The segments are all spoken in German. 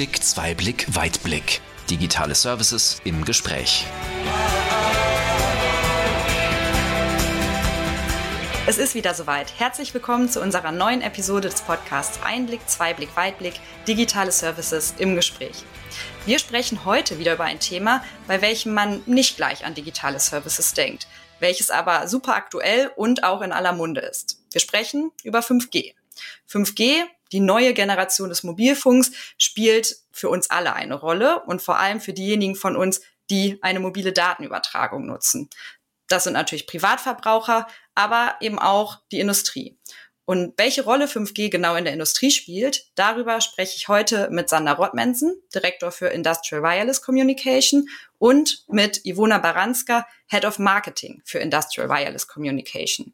Einblick, Zweiblick, Weitblick. Digitale Services im Gespräch. Es ist wieder soweit. Herzlich willkommen zu unserer neuen Episode des Podcasts Einblick, Zweiblick, Weitblick, digitale Services im Gespräch. Wir sprechen heute wieder über ein Thema, bei welchem man nicht gleich an digitale Services denkt, welches aber super aktuell und auch in aller Munde ist. Wir sprechen über 5G. 5G, die neue Generation des Mobilfunks, spielt für uns alle eine Rolle und vor allem für diejenigen von uns, die eine mobile Datenübertragung nutzen. Das sind natürlich Privatverbraucher, aber eben auch die Industrie. Und welche Rolle 5G genau in der Industrie spielt, darüber spreche ich heute mit Sander Rottmensen, Direktor für Industrial Wireless Communication und mit Ivona Baranska, Head of Marketing für Industrial Wireless Communication.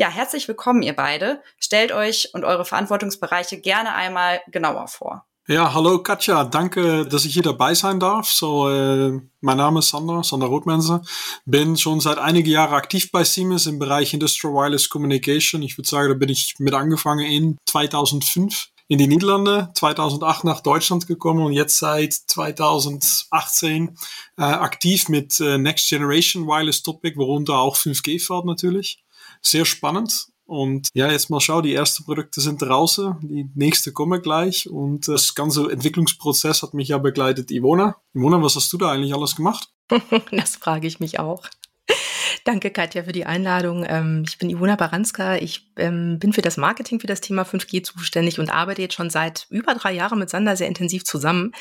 Ja, herzlich willkommen, ihr beide. Stellt euch und eure Verantwortungsbereiche gerne einmal genauer vor. Ja, hallo Katja, danke, dass ich hier dabei sein darf. So, äh, mein Name ist Sander, Sander Rothmense. Bin schon seit einigen Jahren aktiv bei Siemens im Bereich Industrial Wireless Communication. Ich würde sagen, da bin ich mit angefangen in 2005 in die Niederlande, 2008 nach Deutschland gekommen und jetzt seit 2018 äh, aktiv mit äh, Next Generation Wireless Topic, worunter auch 5G fährt natürlich sehr spannend. Und ja, jetzt mal schau, die ersten Produkte sind draußen, die nächste kommen gleich und das ganze Entwicklungsprozess hat mich ja begleitet Ivona. Ivona, was hast du da eigentlich alles gemacht? das frage ich mich auch. Danke, Katja, für die Einladung. Ähm, ich bin Ivona Baranska. Ich ähm, bin für das Marketing für das Thema 5G zuständig und arbeite jetzt schon seit über drei Jahren mit Sander sehr intensiv zusammen,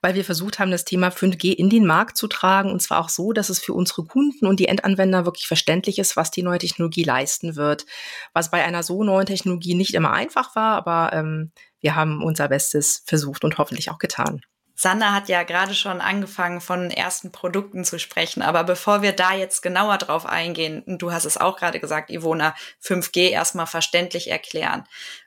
weil wir versucht haben, das Thema 5G in den Markt zu tragen und zwar auch so, dass es für unsere Kunden und die Endanwender wirklich verständlich ist, was die neue Technologie leisten wird. Was bei einer so neuen Technologie nicht immer einfach war, aber ähm, wir haben unser Bestes versucht und hoffentlich auch getan. Sander hat ja gerade schon angefangen, von ersten Produkten zu sprechen. Aber bevor wir da jetzt genauer drauf eingehen, du hast es auch gerade gesagt, Ivona, 5G erstmal verständlich erklären.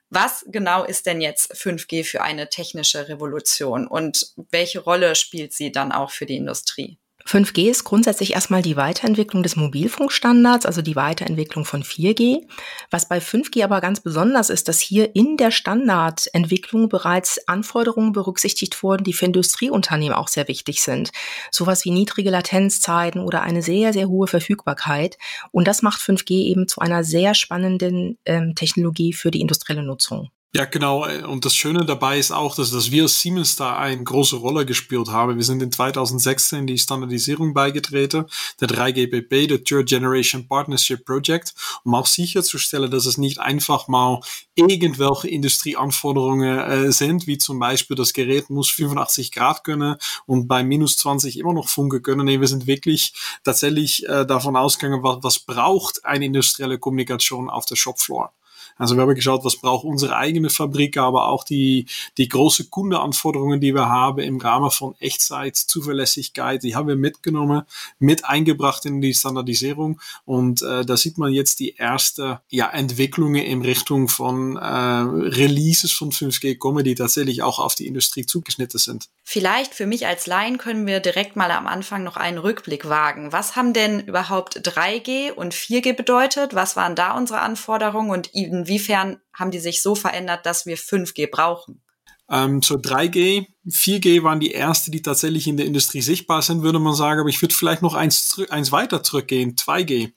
Was genau ist denn jetzt 5G für eine technische Revolution und welche Rolle spielt sie dann auch für die Industrie? 5G ist grundsätzlich erstmal die Weiterentwicklung des Mobilfunkstandards, also die Weiterentwicklung von 4G. Was bei 5G aber ganz besonders ist, dass hier in der Standardentwicklung bereits Anforderungen berücksichtigt wurden, die für Industrieunternehmen auch sehr wichtig sind. Sowas wie niedrige Latenzzeiten oder eine sehr, sehr hohe Verfügbarkeit. Und das macht 5G eben zu einer sehr spannenden ähm, Technologie für die industrielle Nutzung. Ja, genau. Und das Schöne dabei ist auch, dass, dass wir als Siemens da eine große Rolle gespielt haben. Wir sind in 2016 die Standardisierung beigetreten, der 3GPP, der Third Generation Partnership Project, um auch sicherzustellen, dass es nicht einfach mal irgendwelche Industrieanforderungen äh, sind, wie zum Beispiel das Gerät muss 85 Grad können und bei minus 20 immer noch funken können. Nee, wir sind wirklich tatsächlich äh, davon ausgegangen, was, was braucht eine industrielle Kommunikation auf der Shopfloor. Also wir haben geschaut, was braucht unsere eigene Fabrik, aber auch die, die große Kundeanforderungen, die wir haben im Rahmen von Echtzeit, Zuverlässigkeit, die haben wir mitgenommen, mit eingebracht in die Standardisierung. Und äh, da sieht man jetzt die erste ja, Entwicklungen in Richtung von äh, Releases von 5G kommen, die tatsächlich auch auf die Industrie zugeschnitten sind. Vielleicht für mich als Laien können wir direkt mal am Anfang noch einen Rückblick wagen. Was haben denn überhaupt 3G und 4G bedeutet? Was waren da unsere Anforderungen und inwiefern haben die sich so verändert, dass wir 5G brauchen? Ähm, so 3G, 4G waren die erste, die tatsächlich in der Industrie sichtbar sind, würde man sagen. Aber ich würde vielleicht noch eins, eins weiter zurückgehen, 2G.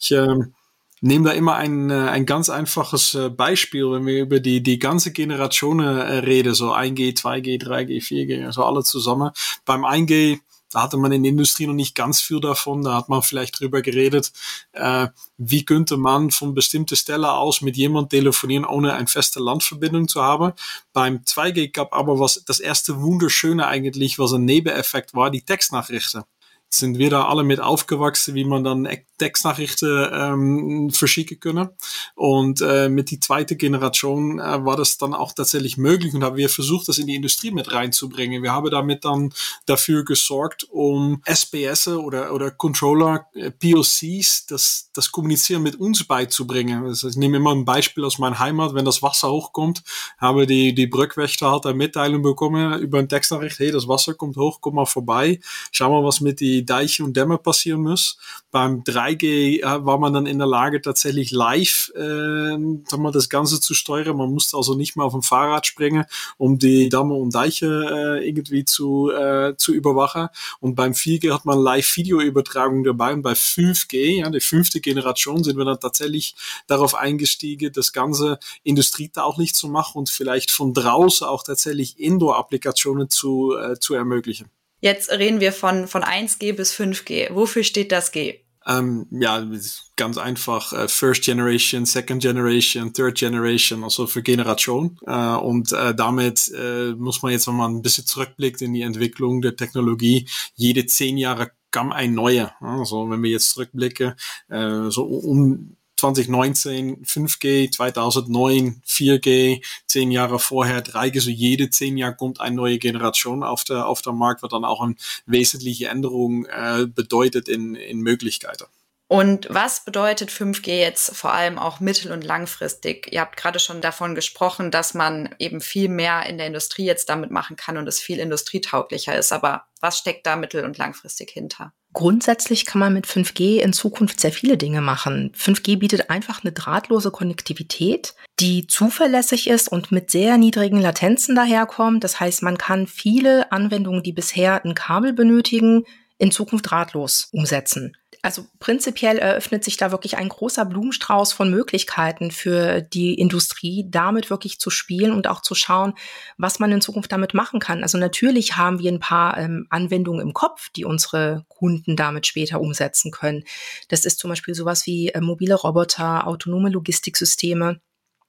Ich ähm, nehme da immer ein, äh, ein ganz einfaches äh, Beispiel, wenn wir über die, die ganze Generation äh, reden, so 1G, 2G, 3G, 4G, also alle zusammen. Beim 1G da hatte man in der Industrie noch nicht ganz viel davon. Da hat man vielleicht drüber geredet, äh, wie könnte man von bestimmter Stelle aus mit jemand telefonieren, ohne eine feste Landverbindung zu haben. Beim 2G gab aber was, das erste Wunderschöne eigentlich, was ein Nebeneffekt war, die Textnachrichten sind wir da alle mit aufgewachsen, wie man dann Textnachrichten ähm, verschicken können. Und äh, mit die zweite Generation äh, war das dann auch tatsächlich möglich und haben wir versucht, das in die Industrie mit reinzubringen. Wir haben damit dann dafür gesorgt, um SPS oder, oder Controller, äh, POCs, das, das Kommunizieren mit uns beizubringen. Also ich nehme immer ein Beispiel aus meiner Heimat, wenn das Wasser hochkommt, habe die, die Brückwächter halt eine Mitteilung bekommen über ein Textnachricht, hey, das Wasser kommt hoch, komm mal vorbei, schau mal, was mit die Deiche und Dämme passieren muss. Beim 3G äh, war man dann in der Lage, tatsächlich live äh, mal, das Ganze zu steuern. Man musste also nicht mehr auf dem Fahrrad springen, um die Damme und Deiche äh, irgendwie zu, äh, zu überwachen. Und beim 4G hat man Live-Video-Übertragung dabei. Und bei 5G, ja, die fünfte Generation, sind wir dann tatsächlich darauf eingestiegen, das Ganze industrietauglich zu machen und vielleicht von draußen auch tatsächlich Indoor-Applikationen zu, äh, zu ermöglichen. Jetzt reden wir von, von 1G bis 5G. Wofür steht das G? Ähm, ja, ganz einfach äh, First Generation, Second Generation, Third Generation, also für Generation. Äh, und äh, damit äh, muss man jetzt, wenn man ein bisschen zurückblickt in die Entwicklung der Technologie, jede zehn Jahre kam ein neuer. Also wenn wir jetzt zurückblicken, äh, so um 2019 5G, 2009 4G, zehn Jahre vorher 3G, so jede zehn Jahre kommt eine neue Generation auf der, auf der Markt, was dann auch eine wesentliche Änderung äh, bedeutet in, in Möglichkeiten. Und was bedeutet 5G jetzt vor allem auch mittel- und langfristig? Ihr habt gerade schon davon gesprochen, dass man eben viel mehr in der Industrie jetzt damit machen kann und es viel industrietauglicher ist. Aber was steckt da mittel- und langfristig hinter? Grundsätzlich kann man mit 5G in Zukunft sehr viele Dinge machen. 5G bietet einfach eine drahtlose Konnektivität, die zuverlässig ist und mit sehr niedrigen Latenzen daherkommt. Das heißt, man kann viele Anwendungen, die bisher ein Kabel benötigen, in Zukunft drahtlos umsetzen. Also prinzipiell eröffnet sich da wirklich ein großer Blumenstrauß von Möglichkeiten für die Industrie, damit wirklich zu spielen und auch zu schauen, was man in Zukunft damit machen kann. Also natürlich haben wir ein paar ähm, Anwendungen im Kopf, die unsere Kunden damit später umsetzen können. Das ist zum Beispiel sowas wie äh, mobile Roboter, autonome Logistiksysteme.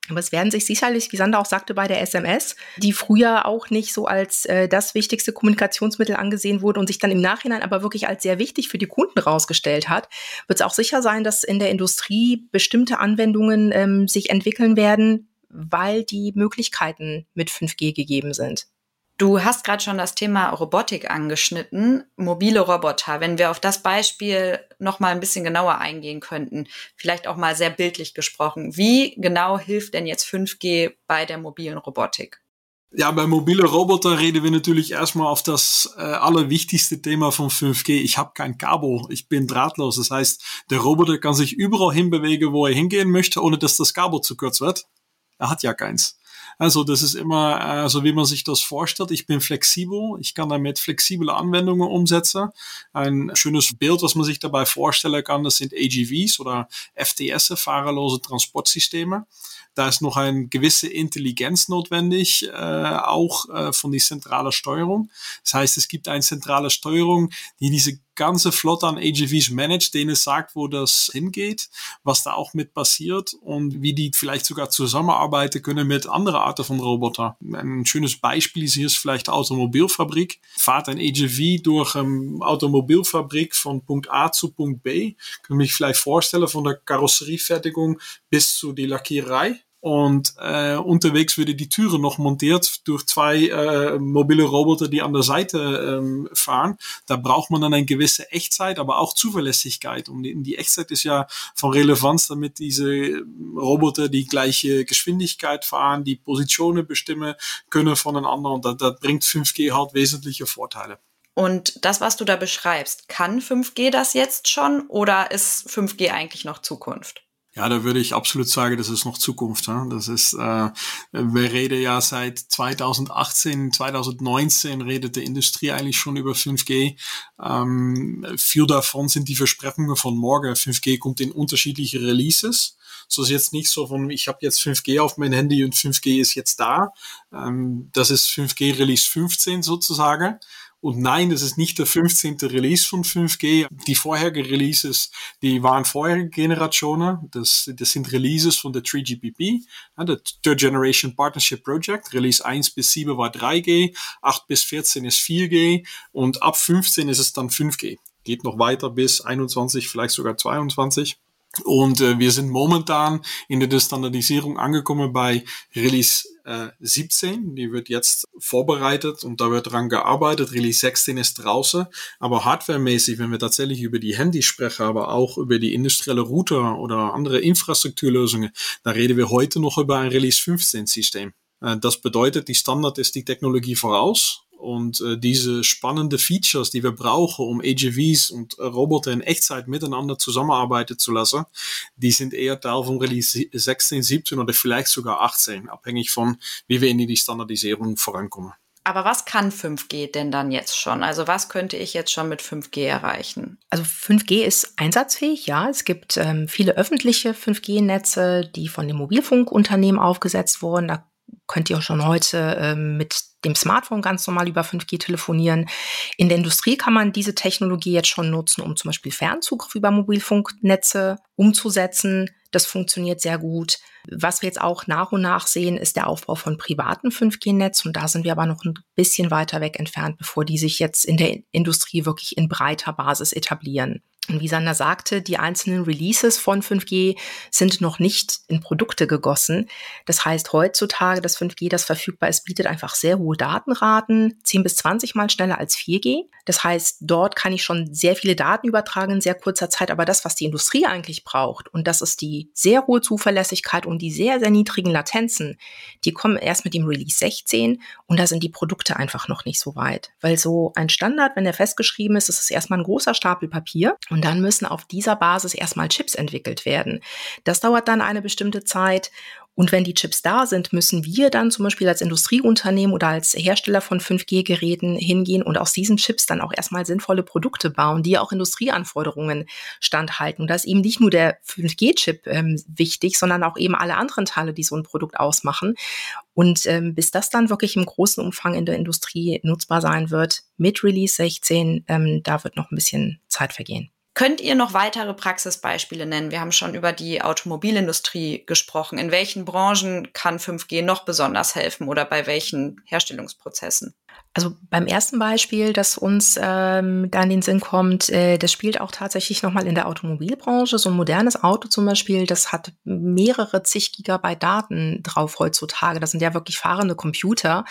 Aber es werden sich sicherlich, wie Sander auch sagte, bei der SMS, die früher auch nicht so als äh, das wichtigste Kommunikationsmittel angesehen wurde und sich dann im Nachhinein aber wirklich als sehr wichtig für die Kunden rausgestellt hat, wird es auch sicher sein, dass in der Industrie bestimmte Anwendungen ähm, sich entwickeln werden, weil die Möglichkeiten mit 5G gegeben sind. Du hast gerade schon das Thema Robotik angeschnitten, mobile Roboter. Wenn wir auf das Beispiel noch mal ein bisschen genauer eingehen könnten, vielleicht auch mal sehr bildlich gesprochen, wie genau hilft denn jetzt 5G bei der mobilen Robotik? Ja, bei mobile Roboter reden wir natürlich erstmal auf das äh, allerwichtigste Thema von 5G. Ich habe kein Kabel, ich bin drahtlos. Das heißt, der Roboter kann sich überall hinbewegen, wo er hingehen möchte, ohne dass das Kabel zu kurz wird. Er hat ja keins. Also das ist immer äh, so, wie man sich das vorstellt. Ich bin flexibel, ich kann damit flexible Anwendungen umsetzen. Ein schönes Bild, was man sich dabei vorstellen kann, das sind AGVs oder FTS, fahrerlose Transportsysteme. Da ist noch eine gewisse Intelligenz notwendig, äh, auch äh, von die zentrale Steuerung. Das heißt, es gibt eine zentrale Steuerung, die diese ganze Flotte an AGVs managt, denen es sagt, wo das hingeht, was da auch mit passiert und wie die vielleicht sogar zusammenarbeiten können mit anderen Arten von Roboter. Ein schönes Beispiel ist hier vielleicht Automobilfabrik. Fahrt ein AGV durch eine Automobilfabrik von Punkt A zu Punkt B. Kann mich vielleicht vorstellen, von der Karosseriefertigung bis zu die Lackierei und äh, unterwegs würde die Türe noch montiert durch zwei äh, mobile Roboter, die an der Seite ähm, fahren. Da braucht man dann eine gewisse Echtzeit, aber auch Zuverlässigkeit. Und die Echtzeit ist ja von Relevanz, damit diese Roboter die gleiche Geschwindigkeit fahren, die Positionen bestimmen können voneinander. Und da, da bringt 5G halt wesentliche Vorteile. Und das, was du da beschreibst, kann 5G das jetzt schon oder ist 5G eigentlich noch Zukunft? Ja, da würde ich absolut sagen, das ist noch Zukunft. Ja? Das ist, äh, wir reden ja seit 2018, 2019 redet die Industrie eigentlich schon über 5G. Ähm, viel davon sind die Versprechungen von morgen. 5G kommt in unterschiedliche Releases. So ist jetzt nicht so von, ich habe jetzt 5G auf mein Handy und 5G ist jetzt da. Ähm, das ist 5G Release 15 sozusagen. Und nein, das ist nicht der 15. Release von 5G. Die vorherigen Releases, die waren vorherige Generationen. Das, das sind Releases von der 3GPP, der Third Generation Partnership Project. Release 1 bis 7 war 3G, 8 bis 14 ist 4G und ab 15 ist es dann 5G. Geht noch weiter bis 21, vielleicht sogar 22. Und äh, wir sind momentan in der Standardisierung angekommen bei Release äh, 17. Die wird jetzt vorbereitet und da wird dran gearbeitet. Release 16 ist draußen. Aber hardwaremäßig, wenn wir tatsächlich über die Handys sprechen, aber auch über die industrielle Router oder andere Infrastrukturlösungen, da reden wir heute noch über ein Release 15 System. Äh, das bedeutet, die Standard ist die Technologie voraus Und äh, diese spannenden Features, die wir brauchen, um AGVs und äh, Roboter in Echtzeit miteinander zusammenarbeiten zu lassen, die sind eher Teil von Release 16, 17 oder vielleicht sogar 18, abhängig von, wie wir in die Standardisierung vorankommen. Aber was kann 5G denn dann jetzt schon? Also was könnte ich jetzt schon mit 5G erreichen? Also 5G ist einsatzfähig, ja. Es gibt ähm, viele öffentliche 5G-Netze, die von den Mobilfunkunternehmen aufgesetzt wurden. Da könnt ihr auch schon heute ähm, mit dem Smartphone ganz normal über 5G telefonieren. In der Industrie kann man diese Technologie jetzt schon nutzen, um zum Beispiel Fernzugriff über Mobilfunknetze umzusetzen. Das funktioniert sehr gut. Was wir jetzt auch nach und nach sehen, ist der Aufbau von privaten 5G-Netz. Und da sind wir aber noch ein bisschen weiter weg entfernt, bevor die sich jetzt in der Industrie wirklich in breiter Basis etablieren. Und wie Sander sagte, die einzelnen Releases von 5G sind noch nicht in Produkte gegossen. Das heißt, heutzutage das 5G, das verfügbar ist, bietet einfach sehr hohe Datenraten, 10 bis 20 mal schneller als 4G. Das heißt, dort kann ich schon sehr viele Daten übertragen in sehr kurzer Zeit. Aber das, was die Industrie eigentlich braucht, und das ist die sehr hohe Zuverlässigkeit und die sehr, sehr niedrigen Latenzen, die kommen erst mit dem Release 16 und da sind die Produkte einfach noch nicht so weit. Weil so ein Standard, wenn der festgeschrieben ist, ist es erstmal ein großer Stapel Papier. Und dann müssen auf dieser Basis erstmal Chips entwickelt werden. Das dauert dann eine bestimmte Zeit. Und wenn die Chips da sind, müssen wir dann zum Beispiel als Industrieunternehmen oder als Hersteller von 5G-Geräten hingehen und aus diesen Chips dann auch erstmal sinnvolle Produkte bauen, die auch Industrieanforderungen standhalten. Und da ist eben nicht nur der 5G-Chip ähm, wichtig, sondern auch eben alle anderen Teile, die so ein Produkt ausmachen. Und ähm, bis das dann wirklich im großen Umfang in der Industrie nutzbar sein wird, mit Release 16, ähm, da wird noch ein bisschen Zeit vergehen. Könnt ihr noch weitere Praxisbeispiele nennen? Wir haben schon über die Automobilindustrie gesprochen. In welchen Branchen kann 5G noch besonders helfen oder bei welchen Herstellungsprozessen? Also beim ersten Beispiel, das uns ähm, da in den Sinn kommt, äh, das spielt auch tatsächlich nochmal in der Automobilbranche. So ein modernes Auto zum Beispiel, das hat mehrere zig Gigabyte Daten drauf heutzutage. Das sind ja wirklich fahrende Computer.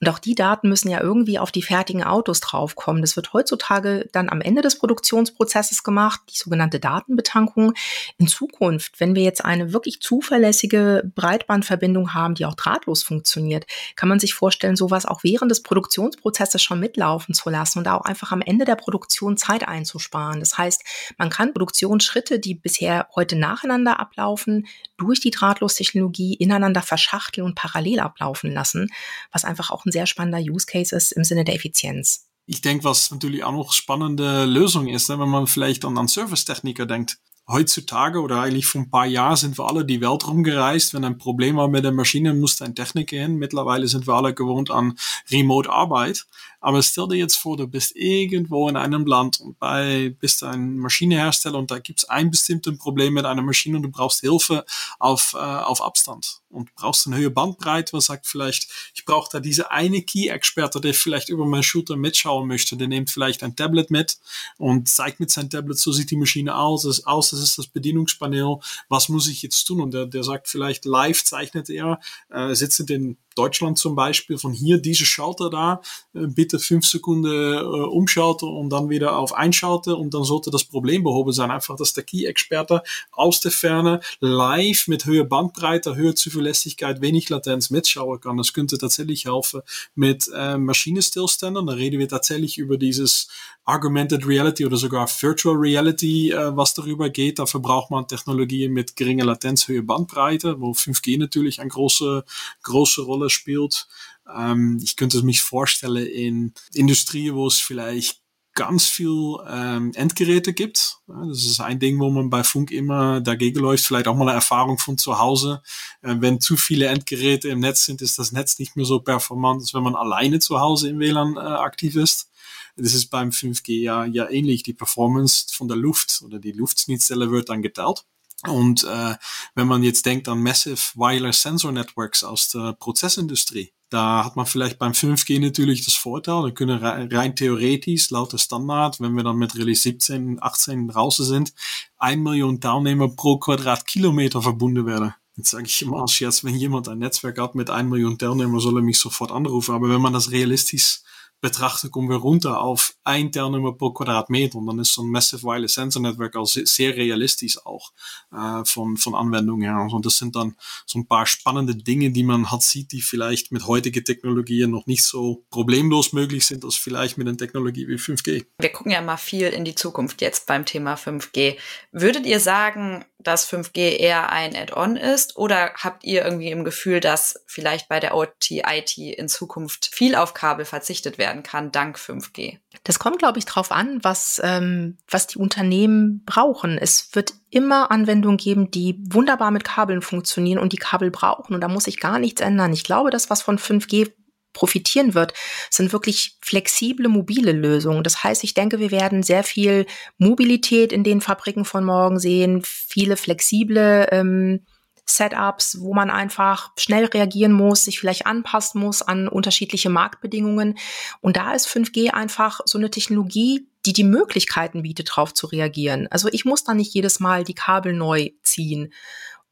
Und auch die Daten müssen ja irgendwie auf die fertigen Autos draufkommen. Das wird heutzutage dann am Ende des Produktionsprozesses gemacht, die sogenannte Datenbetankung. In Zukunft, wenn wir jetzt eine wirklich zuverlässige Breitbandverbindung haben, die auch drahtlos funktioniert, kann man sich vorstellen, sowas auch während des Produktions Produktionsprozesse schon mitlaufen zu lassen und auch einfach am Ende der Produktion Zeit einzusparen. Das heißt, man kann Produktionsschritte, die bisher heute nacheinander ablaufen, durch die Drahtlostechnologie ineinander verschachteln und parallel ablaufen lassen, was einfach auch ein sehr spannender Use Case ist im Sinne der Effizienz. Ich denke, was natürlich auch noch spannende Lösung ist, ne, wenn man vielleicht an, an Servicetechniker denkt heutzutage oder eigentlich vor ein paar Jahren sind wir alle die Welt rumgereist. Wenn ein Problem war mit der Maschine, musste ein Techniker hin. Mittlerweile sind wir alle gewohnt an Remote-Arbeit. Aber stell dir jetzt vor, du bist irgendwo in einem Land und bei, bist ein Maschinehersteller und da gibt es ein bestimmtes Problem mit einer Maschine und du brauchst Hilfe auf, äh, auf Abstand und brauchst eine höhere Bandbreite, was sagt vielleicht, ich brauche da diese eine Key-Experte, der vielleicht über meinen Shooter mitschauen möchte, der nimmt vielleicht ein Tablet mit und zeigt mit seinem Tablet, so sieht die Maschine aus, das, aus, das ist das Bedienungspanel, was muss ich jetzt tun? Und der, der sagt vielleicht, live zeichnet er, äh, sitzt in Deutschland zum Beispiel, von hier diese Schalter da, äh, bitte fünf Sekunden äh, umschalten und dann wieder auf einschalten und dann sollte das Problem behoben sein. Einfach, dass der Key-Experte aus der Ferne live mit höherer Bandbreite, höherer Zuverlässigkeit, wenig Latenz mitschauen kann. Das könnte tatsächlich helfen mit äh, Maschinenstillständen. Da reden wir tatsächlich über dieses Augmented Reality oder sogar Virtual Reality, äh, was darüber geht. Dafür braucht man Technologien mit geringer Latenz, höhere Bandbreite, wo 5G natürlich eine große, große Rolle Rolle spielt. Ähm, ich könnte mich vorstellen in Industrie, wo es vielleicht ganz viel ähm, Endgeräte gibt. Das ist ein Ding, wo man bei Funk immer dagegen läuft. Vielleicht auch mal eine Erfahrung von zu Hause. Äh, wenn zu viele Endgeräte im Netz sind, ist das Netz nicht mehr so performant, als wenn man alleine zu Hause im WLAN äh, aktiv ist. Das ist beim 5G ja, ja ähnlich. Die Performance von der Luft oder die Luftschnittstelle wird dann geteilt. Und äh, wenn man jetzt denkt an Massive Wireless Sensor Networks aus der Prozessindustrie, da hat man vielleicht beim 5G natürlich das Vorteil, da können rein theoretisch, laut der Standard, wenn wir dann mit Release 17, 18 draußen sind, ein Million Teilnehmer pro Quadratkilometer verbunden werden. Jetzt sage ich immer als Scherz, wenn jemand ein Netzwerk hat mit ein Million Teilnehmer, soll er mich sofort anrufen. Aber wenn man das realistisch betrachten, kommen wir runter auf ein Teilnehmer pro Quadratmeter. Und dann ist so ein Massive Wireless Sensor Network auch sehr realistisch auch äh, von, von Anwendung her. Also das sind dann so ein paar spannende Dinge, die man hat sieht, die vielleicht mit heutigen Technologien noch nicht so problemlos möglich sind, als vielleicht mit einer Technologie wie 5G. Wir gucken ja mal viel in die Zukunft jetzt beim Thema 5G. Würdet ihr sagen, dass 5G eher ein Add-on ist oder habt ihr irgendwie im Gefühl, dass vielleicht bei der OT-IT in Zukunft viel auf Kabel verzichtet werden kann dank 5G? Das kommt, glaube ich, darauf an, was, ähm, was die Unternehmen brauchen. Es wird immer Anwendungen geben, die wunderbar mit Kabeln funktionieren und die Kabel brauchen. Und da muss sich gar nichts ändern. Ich glaube, das, was von 5G profitieren wird, sind wirklich flexible mobile Lösungen. Das heißt, ich denke, wir werden sehr viel Mobilität in den Fabriken von morgen sehen, viele flexible ähm, Setups, wo man einfach schnell reagieren muss, sich vielleicht anpassen muss an unterschiedliche Marktbedingungen. Und da ist 5G einfach so eine Technologie, die die Möglichkeiten bietet, darauf zu reagieren. Also ich muss da nicht jedes Mal die Kabel neu ziehen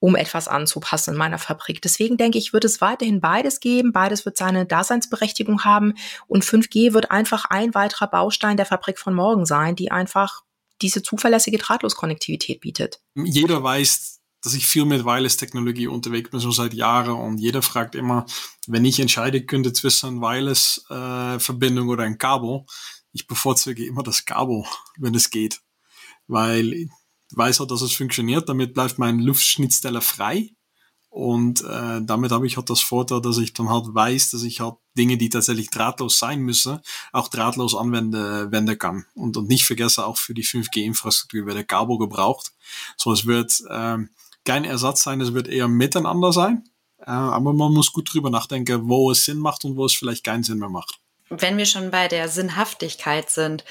um etwas anzupassen in meiner Fabrik. Deswegen denke ich, wird es weiterhin beides geben. Beides wird seine Daseinsberechtigung haben. Und 5G wird einfach ein weiterer Baustein der Fabrik von morgen sein, die einfach diese zuverlässige Drahtloskonnektivität bietet. Jeder weiß, dass ich viel mit Wireless-Technologie unterwegs bin, schon seit Jahren. Und jeder fragt immer, wenn ich entscheiden könnte zwischen Wireless-Verbindung oder ein Kabel, ich bevorzuge immer das Kabel, wenn es geht. Weil weiß auch, dass es funktioniert. Damit bleibt mein Luftschnittsteller frei. Und äh, damit habe ich halt das Vorteil, dass ich dann halt weiß, dass ich halt Dinge, die tatsächlich drahtlos sein müssen, auch drahtlos anwenden wenden kann. Und, und nicht vergesse, auch für die 5G-Infrastruktur wird der Kabel gebraucht. So, es wird ähm, kein Ersatz sein, es wird eher miteinander sein. Äh, aber man muss gut drüber nachdenken, wo es Sinn macht und wo es vielleicht keinen Sinn mehr macht. Wenn wir schon bei der Sinnhaftigkeit sind,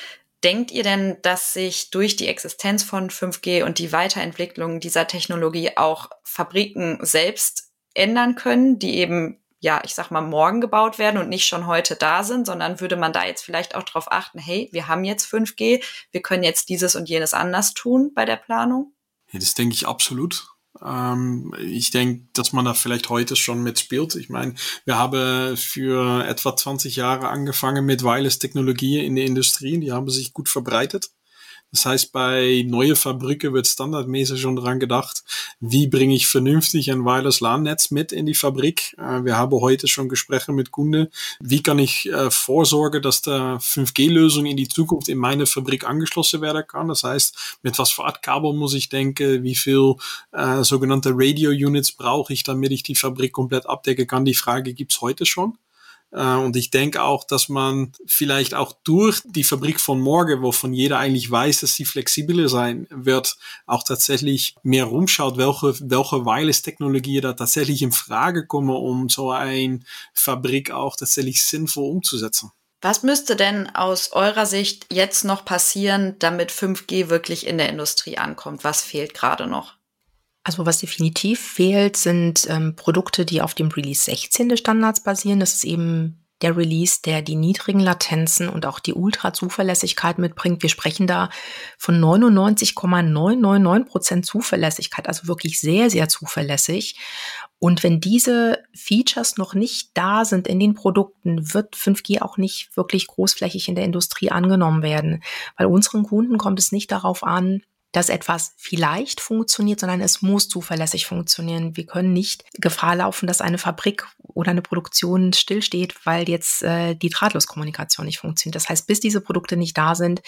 Denkt ihr denn, dass sich durch die Existenz von 5G und die Weiterentwicklung dieser Technologie auch Fabriken selbst ändern können, die eben, ja, ich sag mal, morgen gebaut werden und nicht schon heute da sind, sondern würde man da jetzt vielleicht auch darauf achten, hey, wir haben jetzt 5G, wir können jetzt dieses und jenes anders tun bei der Planung? Ja, das denke ich absolut. Ähm, ich denke, dass man da vielleicht heute schon mitspielt. Ich meine, wir haben für etwa 20 Jahre angefangen mit Wireless-Technologie in der Industrie. Die haben sich gut verbreitet. Das heißt, bei neue Fabriken wird standardmäßig schon dran gedacht, wie bringe ich vernünftig ein Wireless LAN-Netz mit in die Fabrik. Äh, wir haben heute schon Gespräche mit Kunden. Wie kann ich äh, vorsorgen, dass der 5G-Lösung in die Zukunft in meine Fabrik angeschlossen werden kann? Das heißt, mit was für Art Kabel muss ich denken? Wie viel äh, sogenannte Radio-Units brauche ich, damit ich die Fabrik komplett abdecken kann? Die Frage gibt's heute schon. Äh, und ich denke auch, dass man vielleicht auch durch die Fabrik von morgen, wovon jeder eigentlich weiß, dass sie flexibler sein wird, auch tatsächlich mehr rumschaut, welche, welche Wireless-Technologie da tatsächlich in Frage kommen, um so eine Fabrik auch tatsächlich sinnvoll umzusetzen. Was müsste denn aus eurer Sicht jetzt noch passieren, damit 5G wirklich in der Industrie ankommt? Was fehlt gerade noch? Also was definitiv fehlt, sind ähm, Produkte, die auf dem Release 16 des Standards basieren. Das ist eben der Release, der die niedrigen Latenzen und auch die Ultra-Zuverlässigkeit mitbringt. Wir sprechen da von 99,999 Prozent Zuverlässigkeit, also wirklich sehr, sehr zuverlässig. Und wenn diese Features noch nicht da sind in den Produkten, wird 5G auch nicht wirklich großflächig in der Industrie angenommen werden. Weil unseren Kunden kommt es nicht darauf an, dass etwas vielleicht funktioniert, sondern es muss zuverlässig funktionieren. Wir können nicht Gefahr laufen, dass eine Fabrik oder eine Produktion stillsteht, weil jetzt äh, die Drahtloskommunikation nicht funktioniert. Das heißt, bis diese Produkte nicht da sind,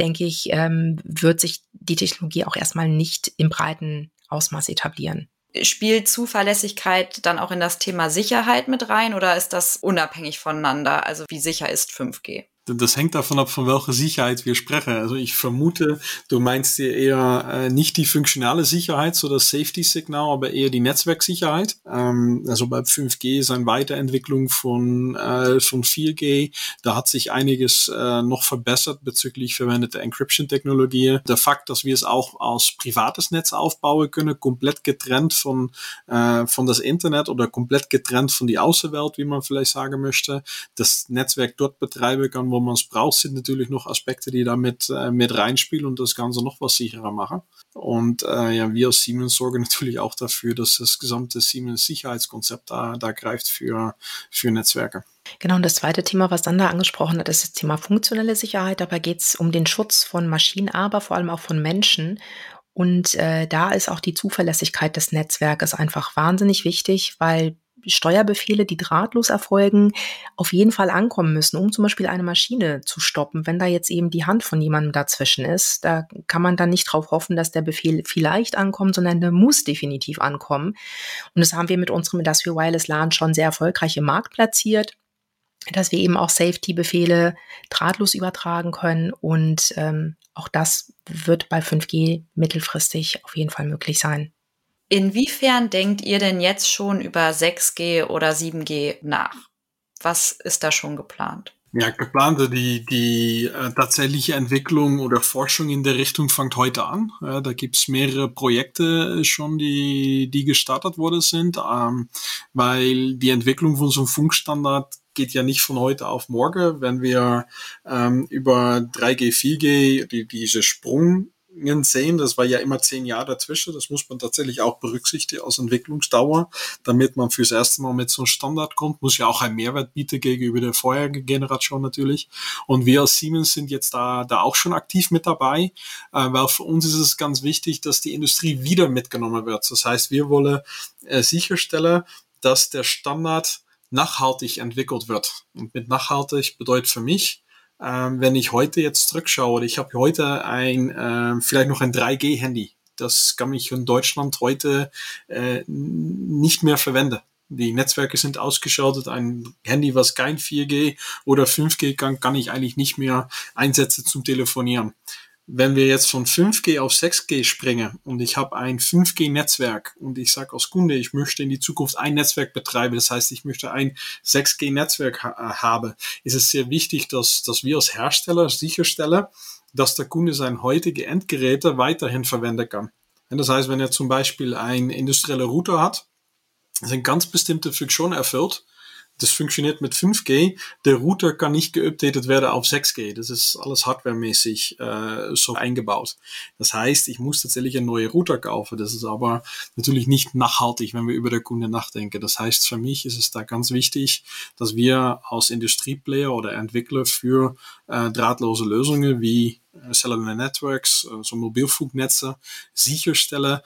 denke ich, ähm, wird sich die Technologie auch erstmal nicht im breiten Ausmaß etablieren. Spielt Zuverlässigkeit dann auch in das Thema Sicherheit mit rein oder ist das unabhängig voneinander? Also wie sicher ist 5G? Das hängt davon ab, von welcher Sicherheit wir sprechen. Also ich vermute, du meinst dir eher äh, nicht die funktionale Sicherheit, so das Safety-Signal, aber eher die Netzwerksicherheit. Ähm, also bei 5G ist eine Weiterentwicklung von, äh, von 4G. Da hat sich einiges äh, noch verbessert bezüglich verwendeter Encryption-Technologie. Der Fakt, dass wir es auch als privates Netz aufbauen können, komplett getrennt von, äh, von das Internet oder komplett getrennt von die Außenwelt, wie man vielleicht sagen möchte, das Netzwerk dort betreiben kann, wo man es braucht, sind natürlich noch Aspekte, die da mit, äh, mit reinspielen und das Ganze noch was sicherer machen. Und äh, ja, wir als Siemens sorgen natürlich auch dafür, dass das gesamte Siemens Sicherheitskonzept da, da greift für, für Netzwerke. Genau, und das zweite Thema, was Sander angesprochen hat, ist das Thema funktionelle Sicherheit. Dabei geht es um den Schutz von Maschinen, aber vor allem auch von Menschen. Und äh, da ist auch die Zuverlässigkeit des Netzwerkes einfach wahnsinnig wichtig, weil Steuerbefehle, die drahtlos erfolgen, auf jeden Fall ankommen müssen, um zum Beispiel eine Maschine zu stoppen. Wenn da jetzt eben die Hand von jemandem dazwischen ist, da kann man dann nicht drauf hoffen, dass der Befehl vielleicht ankommt, sondern der muss definitiv ankommen. Und das haben wir mit unserem Industrial Wireless LAN schon sehr erfolgreich im Markt platziert dass wir eben auch Safety-Befehle drahtlos übertragen können und ähm, auch das wird bei 5G mittelfristig auf jeden Fall möglich sein. Inwiefern denkt ihr denn jetzt schon über 6G oder 7G nach? Was ist da schon geplant? Ja, geplante, die, die äh, tatsächliche Entwicklung oder Forschung in der Richtung fängt heute an. Ja, da gibt's mehrere Projekte schon, die, die gestartet worden sind, ähm, weil die Entwicklung von so einem Funkstandard geht ja nicht von heute auf morgen. Wenn wir ähm, über 3G, 4G, die, diese Sprung sehen. Das war ja immer zehn Jahre dazwischen. Das muss man tatsächlich auch berücksichtigen als Entwicklungsdauer, damit man fürs erste Mal mit so einem Standard kommt. Muss ja auch einen Mehrwert bieten gegenüber der vorherigen Generation natürlich. Und wir als Siemens sind jetzt da, da auch schon aktiv mit dabei, äh, weil für uns ist es ganz wichtig, dass die Industrie wieder mitgenommen wird. Das heißt, wir wollen äh, sicherstellen, dass der Standard nachhaltig entwickelt wird. Und mit nachhaltig bedeutet für mich, ähm, wenn ich heute jetzt zurückschaue, ich habe heute ein, äh, vielleicht noch ein 3G-Handy. Das kann ich in Deutschland heute äh, nicht mehr verwenden. Die Netzwerke sind ausgeschaltet. Ein Handy, was kein 4G oder 5G kann, kann ich eigentlich nicht mehr einsetzen zum Telefonieren wenn wir jetzt von 5G auf 6G springen und ich habe ein 5G-Netzwerk und ich sage als Kunde, ich möchte in die Zukunft ein Netzwerk betreiben, das heißt, ich möchte ein 6G-Netzwerk ha äh, haben, ist es sehr wichtig, dass, dass wir als Hersteller sicherstellen, dass der Kunde sein heutige Endgeräte weiterhin verwenden kann. Das heißt, wenn er zum Beispiel ein industrieller Router hat, sind ganz bestimmte Funktionen erfüllt, das funktioniert mit 5G. Der Router kann nicht geupdatet werden auf 6G. Das ist alles hardwaremäßig äh, so eingebaut. Das heißt, ich muss tatsächlich einen neuen Router kaufen. Das ist aber natürlich nicht nachhaltig, wenn wir über den Kunde nachdenken. Das heißt, für mich ist es da ganz wichtig, dass wir als Industrieplayer oder Entwickler für äh, drahtlose Lösungen wie äh, Cellular Networks, äh, so Mobilfunknetze sicherstellen,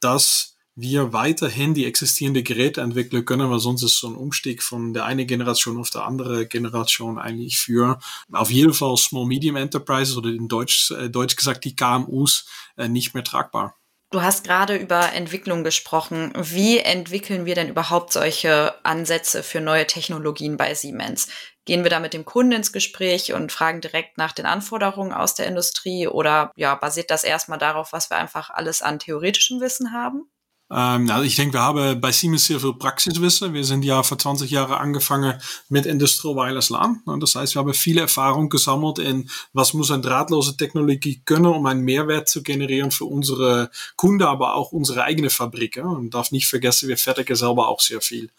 dass wir weiterhin die existierende Geräte entwickeln können, weil sonst ist so ein Umstieg von der eine Generation auf der andere Generation eigentlich für auf jeden Fall Small Medium Enterprises oder in Deutsch, äh, Deutsch gesagt die KMUs äh, nicht mehr tragbar. Du hast gerade über Entwicklung gesprochen. Wie entwickeln wir denn überhaupt solche Ansätze für neue Technologien bei Siemens? Gehen wir da mit dem Kunden ins Gespräch und fragen direkt nach den Anforderungen aus der Industrie oder ja, basiert das erstmal darauf, was wir einfach alles an theoretischem Wissen haben? Ähm, also ich denke, wir haben bei Siemens sehr viel Praxiswissen. Wir sind ja vor 20 Jahren angefangen mit Industrial Wireless LAN. Das heißt, wir haben viel Erfahrung gesammelt in, was muss eine drahtlose Technologie können, um einen Mehrwert zu generieren für unsere Kunden, aber auch unsere eigene Fabrik. Und darf nicht vergessen, wir fertigen selber auch sehr viel.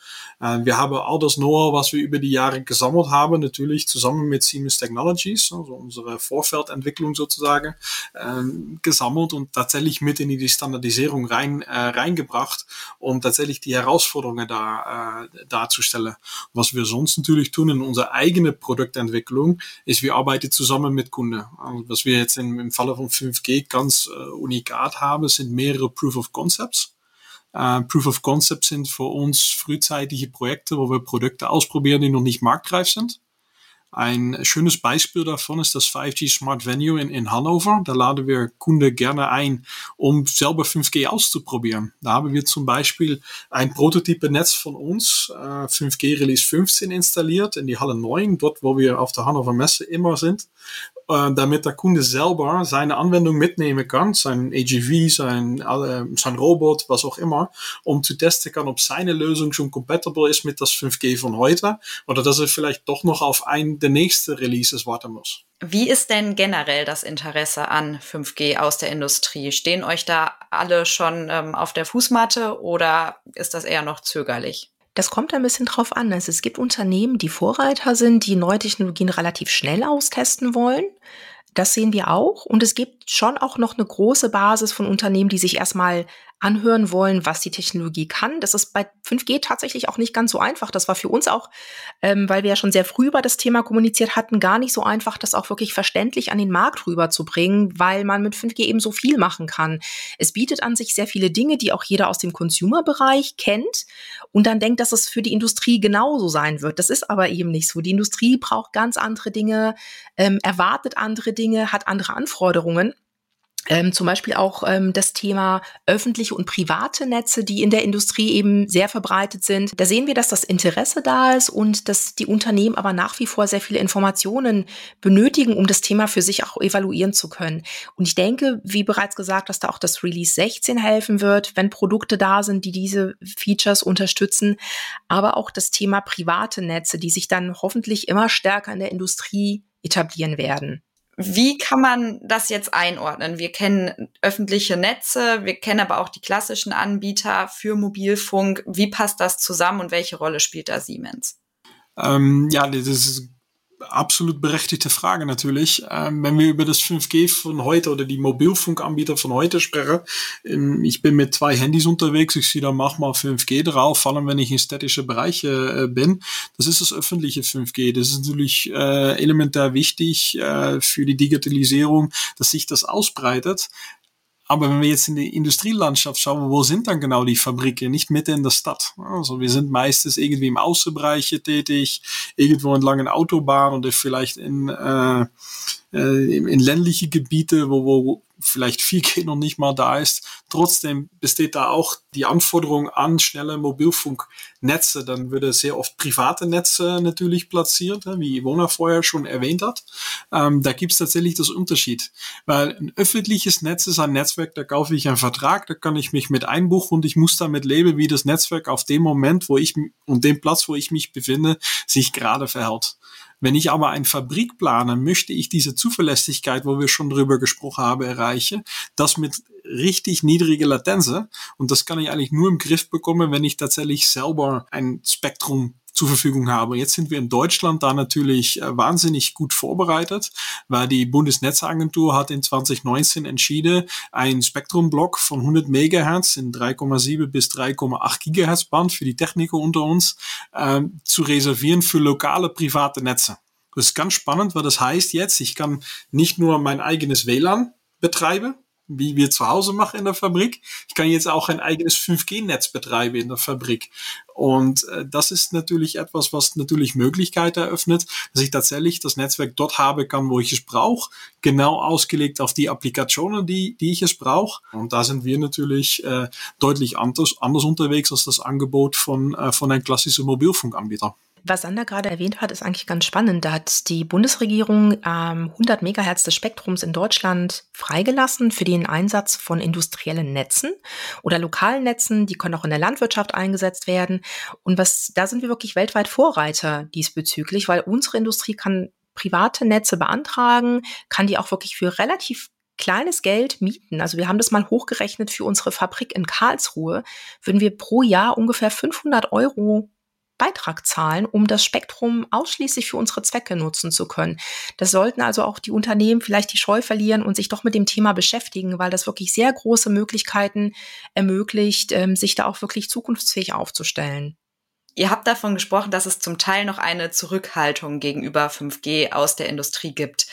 Ähm, wir haben all das Know-how, was wir über die Jahre gesammelt haben, natürlich zusammen mit Siemens Technologies, also unsere Vorfeldentwicklung sozusagen, ähm, gesammelt und tatsächlich mit in die Standardisierung rein, äh, rein eingebracht, um tatsächlich die Herausforderungen da, äh, darzustellen. Was wir sonst natürlich tun in unserer eigenen Produktentwicklung, ist, wir arbeiten zusammen mit Kunden. Also, was wir jetzt im, im Falle von 5G ganz äh, unikat haben, sind mehrere Proof of Concepts. Uh, Proof of Concept sind für uns frühzeitige Projekte, wo wir Produkte ausprobieren, die noch nicht marktreif sind. Ein schönes Beispiel davon ist das 5G Smart Venue in, in Hannover. Da laden wir Kunden gerne ein, um selber 5G auszuprobieren. Da haben wir zum Beispiel ein Prototype-Netz von uns, äh, 5G Release 15 installiert in die Halle 9, dort wo wir auf der Hannover Messe immer sind. Äh, damit der Kunde selber seine Anwendung mitnehmen kann, sein AGV, sein, äh, sein Robot, was auch immer, um zu testen kann, ob seine Lösung schon compatible ist mit das 5G von heute oder dass er vielleicht doch noch auf ein der nächsten Releases warten muss. Wie ist denn generell das Interesse an 5G aus der Industrie? Stehen euch da alle schon ähm, auf der Fußmatte oder ist das eher noch zögerlich? Das kommt ein bisschen drauf an. Also es gibt Unternehmen, die Vorreiter sind, die neue Technologien relativ schnell austesten wollen. Das sehen wir auch. Und es gibt schon auch noch eine große Basis von Unternehmen, die sich erstmal anhören wollen, was die Technologie kann. Das ist bei 5G tatsächlich auch nicht ganz so einfach. Das war für uns auch, ähm, weil wir ja schon sehr früh über das Thema kommuniziert hatten, gar nicht so einfach, das auch wirklich verständlich an den Markt rüberzubringen, weil man mit 5G eben so viel machen kann. Es bietet an sich sehr viele Dinge, die auch jeder aus dem Consumer-Bereich kennt und dann denkt, dass es für die Industrie genauso sein wird. Das ist aber eben nicht so. Die Industrie braucht ganz andere Dinge, ähm, erwartet andere Dinge, hat andere Anforderungen. Ähm, zum Beispiel auch ähm, das Thema öffentliche und private Netze, die in der Industrie eben sehr verbreitet sind. Da sehen wir, dass das Interesse da ist und dass die Unternehmen aber nach wie vor sehr viele Informationen benötigen, um das Thema für sich auch evaluieren zu können. Und ich denke, wie bereits gesagt, dass da auch das Release 16 helfen wird, wenn Produkte da sind, die diese Features unterstützen. Aber auch das Thema private Netze, die sich dann hoffentlich immer stärker in der Industrie etablieren werden. Wie kann man das jetzt einordnen? Wir kennen öffentliche Netze, wir kennen aber auch die klassischen Anbieter für Mobilfunk. Wie passt das zusammen und welche Rolle spielt da Siemens? Ähm, ja, das ist absolut berechtigte Frage natürlich. Ähm, wenn wir über das 5G von heute oder die Mobilfunkanbieter von heute sprechen, ähm, ich bin mit zwei Handys unterwegs, ich sehe da manchmal 5G drauf, vor allem wenn ich in städtische Bereiche äh, bin. Das ist das öffentliche 5G. Das ist natürlich äh, elementar wichtig äh, für die Digitalisierung, dass sich das ausbreitet. Aber wenn wir jetzt in die Industrielandschaft schauen, wo sind dann genau die Fabriken? Nicht mitten in der Stadt. Also wir sind meistens irgendwie im Außenbereich tätig, irgendwo entlang einer Autobahn oder vielleicht in, äh, äh, in ländliche Gebiete, wo, wo vielleicht 4G noch nicht mal da ist. Trotzdem besteht da auch die Anforderung an schnelle Mobilfunknetze. Dann würde sehr oft private Netze natürlich platziert, wie Ivona vorher schon erwähnt hat. Ähm, da gibt es tatsächlich das Unterschied. Weil ein öffentliches Netz ist ein Netzwerk, da kaufe ich einen Vertrag, da kann ich mich mit einbuchen und ich muss damit leben, wie das Netzwerk auf dem Moment, wo ich und dem Platz, wo ich mich befinde, sich gerade verhält. Wenn ich aber eine Fabrik plane, möchte ich diese Zuverlässigkeit, wo wir schon drüber gesprochen haben, erreichen. Das mit richtig niedrige Latenzen. Und das kann ich eigentlich nur im Griff bekommen, wenn ich tatsächlich selber ein Spektrum zur Verfügung habe. Jetzt sind wir in Deutschland da natürlich äh, wahnsinnig gut vorbereitet, weil die Bundesnetzagentur hat in 2019 entschieden, ein Spektrumblock von 100 Megahertz in 3,7 bis 3,8 Gigahertz Band für die Techniker unter uns äh, zu reservieren für lokale private Netze. Das ist ganz spannend, weil das heißt jetzt, ich kann nicht nur mein eigenes WLAN betreiben, wie wir zu Hause machen in der Fabrik. Ich kann jetzt auch ein eigenes 5G-Netz betreiben in der Fabrik. Und äh, das ist natürlich etwas, was natürlich Möglichkeiten eröffnet, dass ich tatsächlich das Netzwerk dort habe kann, wo ich es brauche, genau ausgelegt auf die Applikationen, die, die ich es brauche. Und da sind wir natürlich äh, deutlich anders, anders unterwegs als das Angebot von, äh, von einem klassischen Mobilfunkanbieter. Was Sander gerade erwähnt hat, ist eigentlich ganz spannend. Da hat die Bundesregierung ähm, 100 Megahertz des Spektrums in Deutschland freigelassen für den Einsatz von industriellen Netzen oder lokalen Netzen. Die können auch in der Landwirtschaft eingesetzt werden. Und was, da sind wir wirklich weltweit Vorreiter diesbezüglich, weil unsere Industrie kann private Netze beantragen, kann die auch wirklich für relativ kleines Geld mieten. Also wir haben das mal hochgerechnet für unsere Fabrik in Karlsruhe, würden wir pro Jahr ungefähr 500 Euro Beitrag zahlen, um das Spektrum ausschließlich für unsere Zwecke nutzen zu können. Das sollten also auch die Unternehmen vielleicht die Scheu verlieren und sich doch mit dem Thema beschäftigen, weil das wirklich sehr große Möglichkeiten ermöglicht, ähm, sich da auch wirklich zukunftsfähig aufzustellen. Ihr habt davon gesprochen, dass es zum Teil noch eine Zurückhaltung gegenüber 5G aus der Industrie gibt.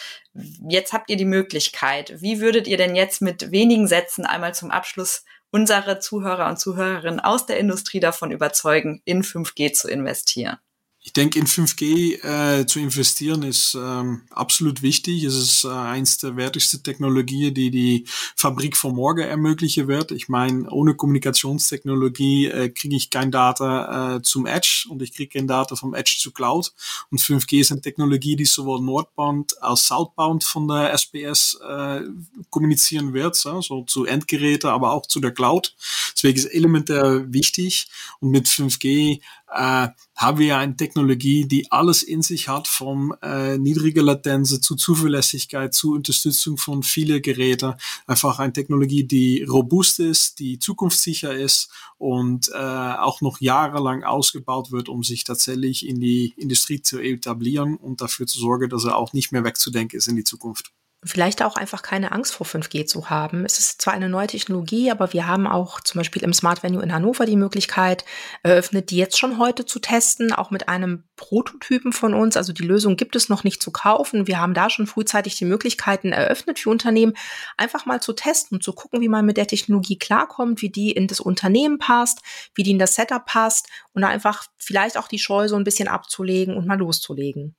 Jetzt habt ihr die Möglichkeit. Wie würdet ihr denn jetzt mit wenigen Sätzen einmal zum Abschluss unsere Zuhörer und Zuhörerinnen aus der Industrie davon überzeugen, in 5G zu investieren? Ich denke, in 5G äh, zu investieren ist ähm, absolut wichtig. Es ist äh, eins der wertigsten Technologien, die die Fabrik von morgen ermöglichen wird. Ich meine, ohne Kommunikationstechnologie äh, kriege ich kein Data äh, zum Edge und ich kriege kein Data vom Edge zu Cloud. Und 5G ist eine Technologie, die sowohl Nordbound als Southbound von der SPS äh, kommunizieren wird, so, so zu Endgeräten, aber auch zu der Cloud. Deswegen ist elementär wichtig. Und mit 5G äh, haben wir eine Technologie, die alles in sich hat, vom äh, niedrige Latenz zu Zuverlässigkeit, zu Unterstützung von vielen Geräten. Einfach eine Technologie, die robust ist, die zukunftssicher ist und äh, auch noch jahrelang ausgebaut wird, um sich tatsächlich in die Industrie zu etablieren und dafür zu sorgen, dass er auch nicht mehr wegzudenken ist in die Zukunft. Vielleicht auch einfach keine Angst vor 5G zu haben. Es ist zwar eine neue Technologie, aber wir haben auch zum Beispiel im Smart Venue in Hannover die Möglichkeit eröffnet, die jetzt schon heute zu testen, auch mit einem Prototypen von uns. Also die Lösung gibt es noch nicht zu kaufen. Wir haben da schon frühzeitig die Möglichkeiten eröffnet für Unternehmen, einfach mal zu testen und zu gucken, wie man mit der Technologie klarkommt, wie die in das Unternehmen passt, wie die in das Setup passt und einfach vielleicht auch die Scheu so ein bisschen abzulegen und mal loszulegen.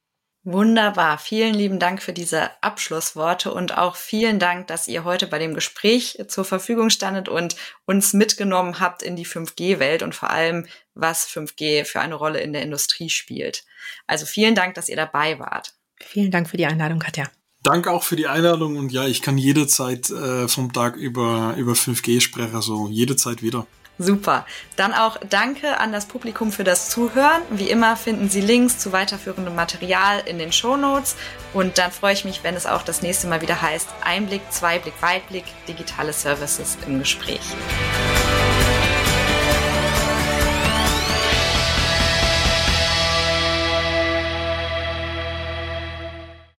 Wunderbar. Vielen lieben Dank für diese Abschlussworte und auch vielen Dank, dass ihr heute bei dem Gespräch zur Verfügung standet und uns mitgenommen habt in die 5G-Welt und vor allem, was 5G für eine Rolle in der Industrie spielt. Also vielen Dank, dass ihr dabei wart. Vielen Dank für die Einladung, Katja. Danke auch für die Einladung und ja, ich kann jederzeit äh, vom Tag über, über 5G sprechen, so jederzeit wieder. Super. Dann auch danke an das Publikum für das Zuhören. Wie immer finden Sie Links zu weiterführendem Material in den Show Notes. Und dann freue ich mich, wenn es auch das nächste Mal wieder heißt Einblick, Zweiblick, Weitblick, digitale Services im Gespräch.